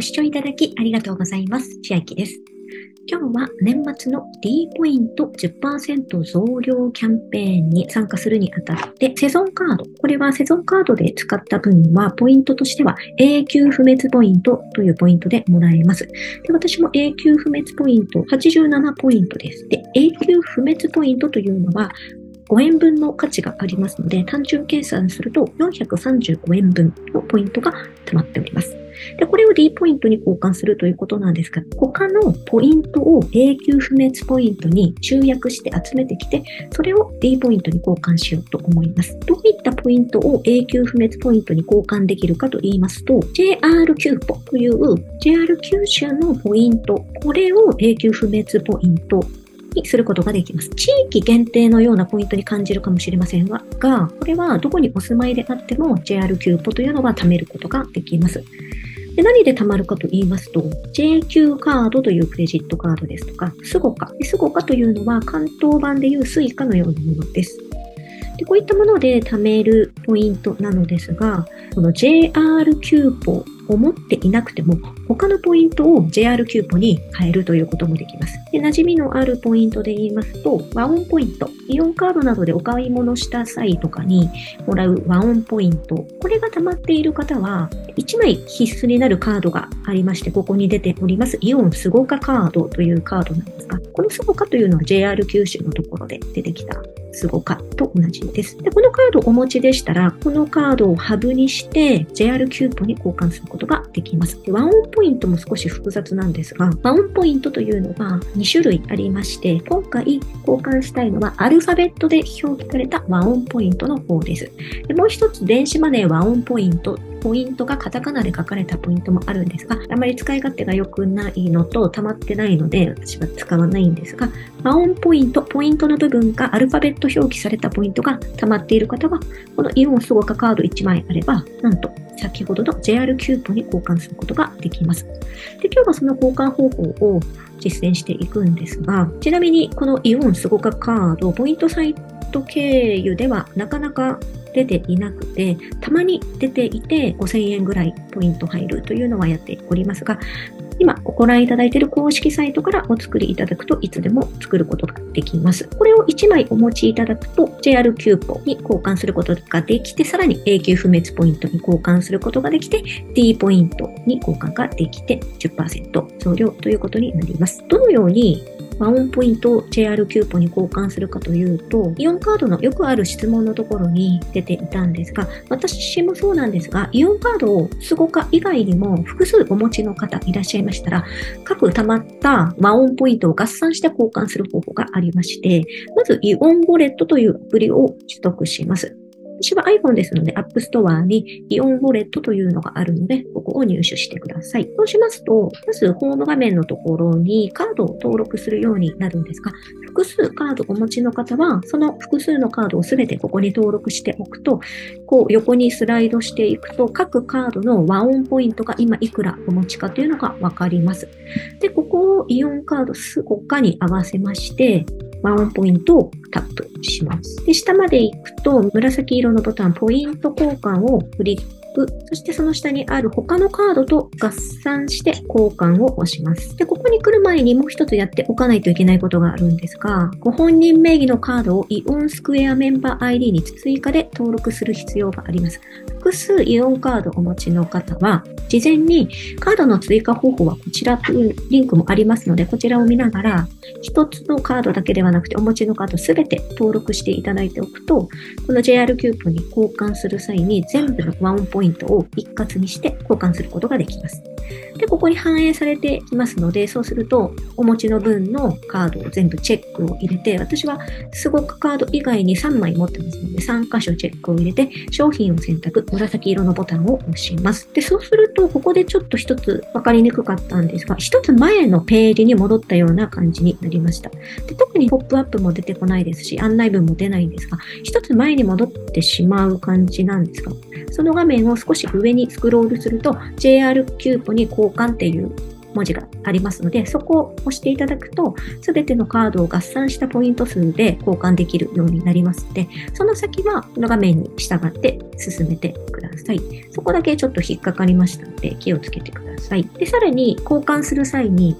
ご視聴いただきありがとうございます。千秋です。今日は年末の D ポイント10%増量キャンペーンに参加するにあたって、セゾンカード。これはセゾンカードで使った分は、ポイントとしては永久不滅ポイントというポイントでもらえます。で私も永久不滅ポイント87ポイントです。で、永久不滅ポイントというのは、5円分の価値がありますので、単純計算すると435円分のポイントが溜まっております。で、これを D ポイントに交換するということなんですが、他のポイントを永久不滅ポイントに集約して集めてきて、それを D ポイントに交換しようと思います。どういったポイントを永久不滅ポイントに交換できるかと言いますと、JR キューポという JR 九州のポイント、これを永久不滅ポイントにすることができます。地域限定のようなポイントに感じるかもしれませんが、これはどこにお住まいであっても JR キューポというのが貯めることができます。で何で貯まるかと言いますと、JQ カードというクレジットカードですとか、 SUGOCA。SUGOCA というのは関東版でいう Suica のようなものです。でこういったもので貯めるポイントなのですが、この JR キューポを持っていなくても、他のポイントを JR キューポに変えるということもできます。で馴染みのあるポイントで言いますと、 WAON ポイント。イオンカードなどでお買い物した際とかにもらう WAON ポイント。これが溜まっている方は、1枚必須になるカードがありまして、ここに出ております、イオン SUGOCA カードというカードなんですが、この SUGOCA というのは JR 九州のところで出てきた SUGOCA と同じです。で、このカードをお持ちでしたら、このカードをハブにして JR キューポに交換することができます。で、 WAON ポイントも少し複雑なんですが、 WAON ポイントというのは2種類ありまして、今回交換したいのはアルファベットで表記されたワンオンポイントの方です。でもう一つ、電子マネーワンオンポイントポイントがカタカナで書かれたポイントもあるんですが、あまり使い勝手が良くないのと溜まってないので、私は使わないんですが、和音ポイント、ポイントの部分がアルファベット表記されたポイントが溜まっている方は、このイオンスゴカカード1枚あれば、なんと先ほどの JR キューポに交換することができます。で今日はその交換方法を実践していくんですが、ちなみにこのイオンスゴカカード、ポイントサイト経由ではなかなか出ていなくて、たまに出ていて5000円ぐらいポイント入るというのはやっておりますが、今ご覧いただいている公式サイトからお作りいただくといつでも作ることができます。これを1枚お持ちいただくと JR キューポに交換することができて、さらに永久不滅ポイントに交換することができて、D ポイントに交換ができて10%増量ということになります。どのように WAON ポイントを JR キューポに交換するかというと、イオンカードのよくある質問のところに出ていたんですが、私もそうなんですが、イオンカードを SUGOCA 以外にも複数お持ちの方いらっしゃいましたら、各溜まった WAON ポイントを合算して交換する方法がありまして、まずイオンウォレットというアプリを取得します。私は iPhone ですので、App Store にイオンウォレットというのがあるので、ここを入手してください。そうしますと、まずホーム画面のところにカードを登録するようになるんですが、複数カードお持ちの方は、その複数のカードをすべてここに登録しておくと、こう横にスライドしていくと、各カードの和音ポイントが今いくらお持ちかというのがわかります。で、ここをイオンカードすごかに合わせまして、ワンポイントをタップします。で、下まで行くと、紫色のボタン、ポイント交換をクリップ、そしてその下にある他のカードと合算して交換を押します。で、ここに来る前にもう一つやっておかないといけないことがあるんですが、ご本人名義のカードをイオンスクエアメンバー ID に追加で登録する必要があります。複数イオンカードをお持ちの方は、事前にカードの追加方法はこちらというリンクもありますので、こちらを見ながら、一つのカードだけではなくて、お持ちのカードすべて登録していただいておくと、この JR キュープに交換する際に全部の WAON ポイントを一括にして交換することができます。で、ここに反映されていますので、そうすると、お持ちの分のカードを全部チェックを入れて、私は SUGOCA カード以外に3枚持ってますので、3箇所チェックを入れて、商品を選択、紫色のボタンを押します。で、そうすると、ここでちょっと一つ分かりにくかったんですが、一つ前のページに戻ったような感じになりました。で特にポップアップも出てこないですし、案内文も出ないんですが、一つ前に戻ってしまう感じなんですが、その画面を少し上にスクロールすると、JR キューポに交換っていう文字がありますので、そこを押していただくと、すべてのカードを合算したポイント数で交換できるようになりますので、その先はこの画面に従って進めてください。そこだけちょっと引っかかりましたので、気をつけてください。で、さらに交換する際に、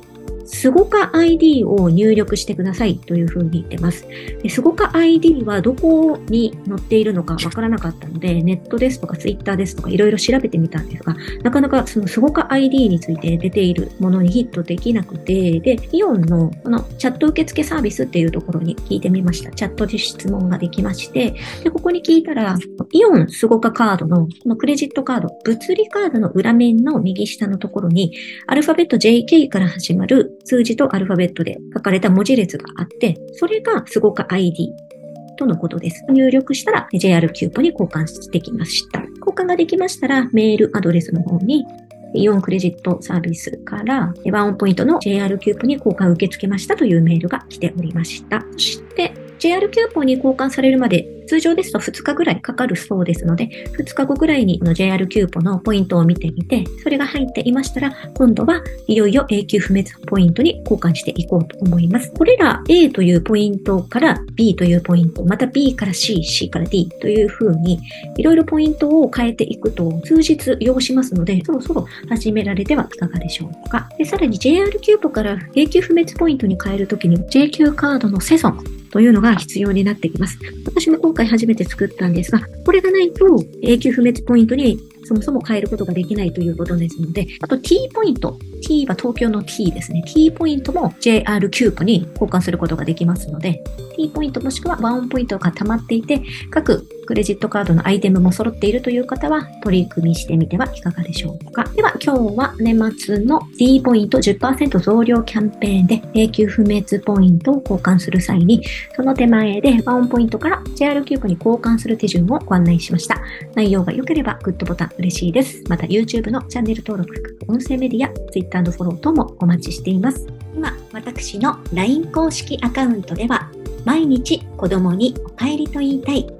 スゴカ ID を入力してくださいというふうに言ってます。スゴカ ID はどこに載っているのかわからなかったので、ネットですとかツイッターですとかいろいろ調べてみたんですが、なかなかそのスゴカ ID について出ているものにヒットできなくて、で、イオンのこのチャット受付サービスっていうところに聞いてみました。チャットで質問ができまして、で、ここに聞いたら、イオンスゴカカードの、このクレジットカード、物理カードの裏面の右下のところに、アルファベット JK から始まる数字とアルファベットで書かれた文字列があって、それがすごく ID とのことです。入力したら JR キューポに交換できました。交換ができましたらメールアドレスの方にイオンクレジットサービスから WAON ポイントの JR キューポに交換を受け付けましたというメールが来ておりました。そして JR キューポに交換されるまで通常ですと2日ぐらいかかるそうですので、2日後ぐらいにの JR キューポのポイントを見てみて、それが入っていましたら、今度はいよいよ永久不滅ポイントに交換していこうと思います。これら A というポイントから B というポイント、また B から C、C から D というふうに、いろいろポイントを変えていくと数日要しますので、そろそろ始められてはいかがでしょうか。でさらに JR キューポから永久不滅ポイントに変えるときに JQ カードのセゾンというのが必要になってきます。私も今回初めて作ったんですが、これがないと永久不滅ポイントにそもそも変えることができないということですので、あと T ポイント。T は東京の T ですね。T ポイントも JR キューポに交換することができますので、T ポイントもしくは WAON ポイントが溜まっていて、各クレジットカードのアイテムも揃っているという方は取り組みしてみてはいかがでしょうか。では今日は年末の D ポイント10%増量キャンペーンで永久不滅ポイントを交換する際に、その手前で WAON ポイントから JR キューポに交換する手順をご案内しました。内容が良ければグッドボタン嬉しいです。また YouTube のチャンネル登録、音声メディア、Twitter のフォロー等もお待ちしています。今、私の LINE 公式アカウントでは、毎日子供にお帰りと言いたい、